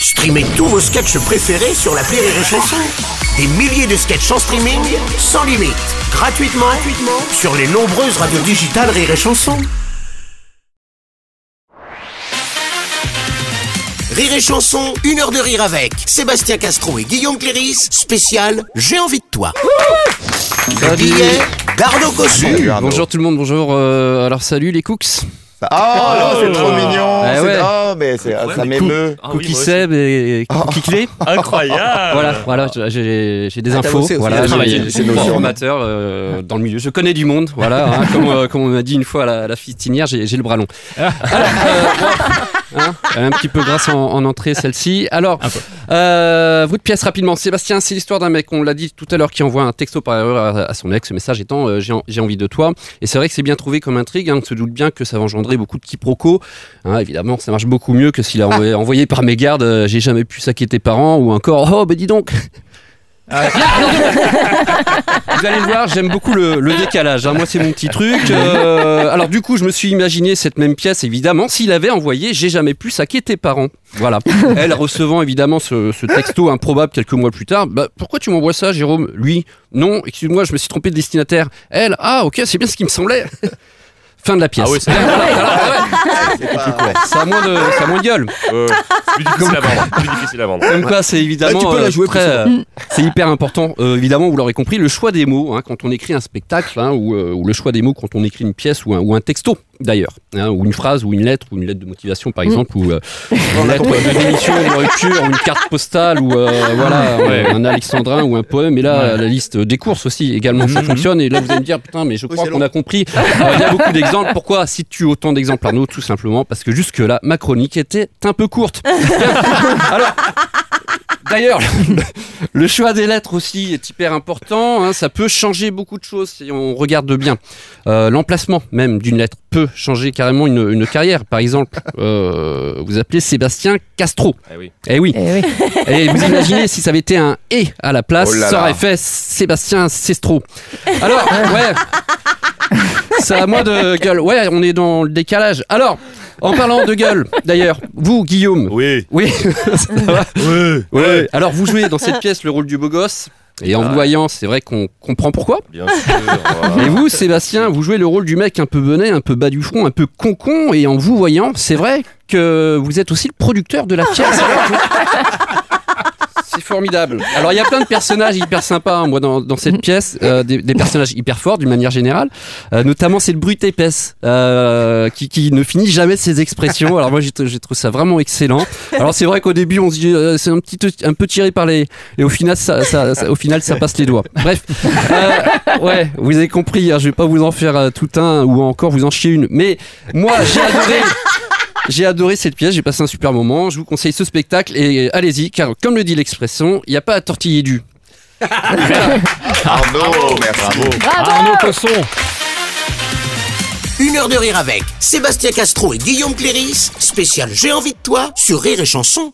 Streamez tous vos sketchs préférés sur la Rire et Chanson. Des milliers de sketchs en streaming, sans limite, gratuitement, gratuitement sur les nombreuses radios digitales Rire et Chanson. Rire et Chanson, une heure de rire avec Sébastien Castro et Guillaume Cléris, spécial J'ai envie de toi. Billet d'Arnaud. Bonjour tout le monde, bonjour. euh, alors salut les cooks. Oh, c'est trop mignon. Ah c'est- ouais. Ça m'émeut. Cookie Seb et Cookie Clé. Incroyable Voilà, voilà, j'ai j'ai des Ah, infos. Voilà, j'ai- travaillé, j'ai c'est formateurs euh, dans le milieu. Je connais du monde, voilà. hein, comme, euh, comme on m'a dit une fois à la, fistinière, j'ai j'ai le bras long. Alors, euh, hein, un petit peu grasse en, en entrée celle-ci. Alors, euh, vous de pièce rapidement. Sébastien, c'est l'histoire d'un mec, on l'a dit tout à l'heure, qui envoie un texto par erreur à, à son ex. Ce message étant euh, j'ai envie de toi. Et c'est vrai que c'est bien trouvé comme intrigue. hein, on se doute bien que ça va engendrer beaucoup de quiproquos. Hein, évidemment, ça marche beaucoup mieux que s'il a envoyé, envoyé par mégarde euh, j'ai jamais pu saquer tes parents ou encore oh bah dis donc. Vous allez le voir, j'aime beaucoup le, le décalage. hein. Moi, c'est mon petit truc. Euh, alors, du coup, je me suis imaginé cette même pièce, évidemment, s'il avait envoyé J'ai jamais pu saquer tes parents. Voilà. Elle recevant évidemment ce, ce texto improbable quelques mois plus tard. Bah, pourquoi tu m'envoies ça, Jérôme? Lui, non, excuse-moi, je me suis trompé de destinataire. Elle, ah, ok, c'est bien ce qui me semblait. Fin de la pièce. Ah oui, c'est C'est à moins de, c'est à moins de gueule. euh, plus difficile à vendre. Plus difficile à vendre. Comme quoi, c'est évidemment Ah, tu peux la euh, jouer très, plus euh, c'est hyper important. Euh, évidemment, vous l'aurez compris, le choix des mots hein, quand on écrit un spectacle, hein, ou, euh, ou le choix des mots quand on écrit une pièce ou un, ou un texto d'ailleurs, hein, ou une phrase ou une lettre ou une lettre de motivation par exemple, ou euh, une lettre de démission, de rupture, ou une carte postale ou euh, voilà Ouais. un alexandrin ou un poème. Et là, la liste des courses aussi également ça fonctionne. Et là, vous allez me dire putain, mais je crois qu'on a compris. Euh, Il y a beaucoup d'exemples. Pourquoi cites-tu autant d'exemples Arnaud Tout simplement? Parce que jusque là, ma chronique était un peu courte. Alors. D'ailleurs, le choix des lettres aussi est hyper important. hein, ça peut changer beaucoup de choses si on regarde bien. Euh, L'emplacement même d'une lettre peut changer carrément une, une carrière. Par exemple, euh, vous appelez Sébastien Castro. Ah oui. Eh oui. Et vous imaginez si ça avait été un et à la place, Oh là ça là. aurait fait Sébastien Sestro. Alors, ouais. Ça a moins de gueule. Ouais, on est dans le décalage. Alors, en parlant de gueule, d'ailleurs, vous, Guillaume. Oui. Oui, ça va. Oui. Ouais. Alors vous jouez dans cette pièce le rôle du beau gosse. Et en vous voyant, c'est vrai qu'on comprend pourquoi. Bien sûr. voilà. Et vous, Sébastien, vous jouez le rôle du mec un peu benet, un peu bas du front, un peu concon. Et en vous voyant, c'est vrai que vous êtes aussi le producteur de la pièce. Formidable. Alors il y a plein de personnages hyper sympas, hein, moi, dans, dans cette pièce, euh, des, des personnages hyper forts d'une manière générale. Euh, notamment c'est le brut épaisse euh, qui, qui ne finit jamais ses expressions. Alors moi j'ai j'ai trouvé ça vraiment excellent. Alors c'est vrai qu'au début on se dit euh, c'est un petit un peu tiré par les et au final ça, ça- ça- au final ça passe les doigts. Bref, Euh, ouais, vous avez compris. hein, je vais pas vous en faire euh, tout un ou encore vous en chier une. Mais moi j'ai adoré. J'ai adoré cette pièce, j'ai passé un super moment. Je vous conseille ce spectacle et allez-y, car comme le dit l'expression, il n'y a pas à tortiller du. Arnaud, merci. Arnaud Cosson Une heure de rire avec Sébastien Castro et Guillaume Cléris, spécial J'ai envie de toi sur Rire et Chanson.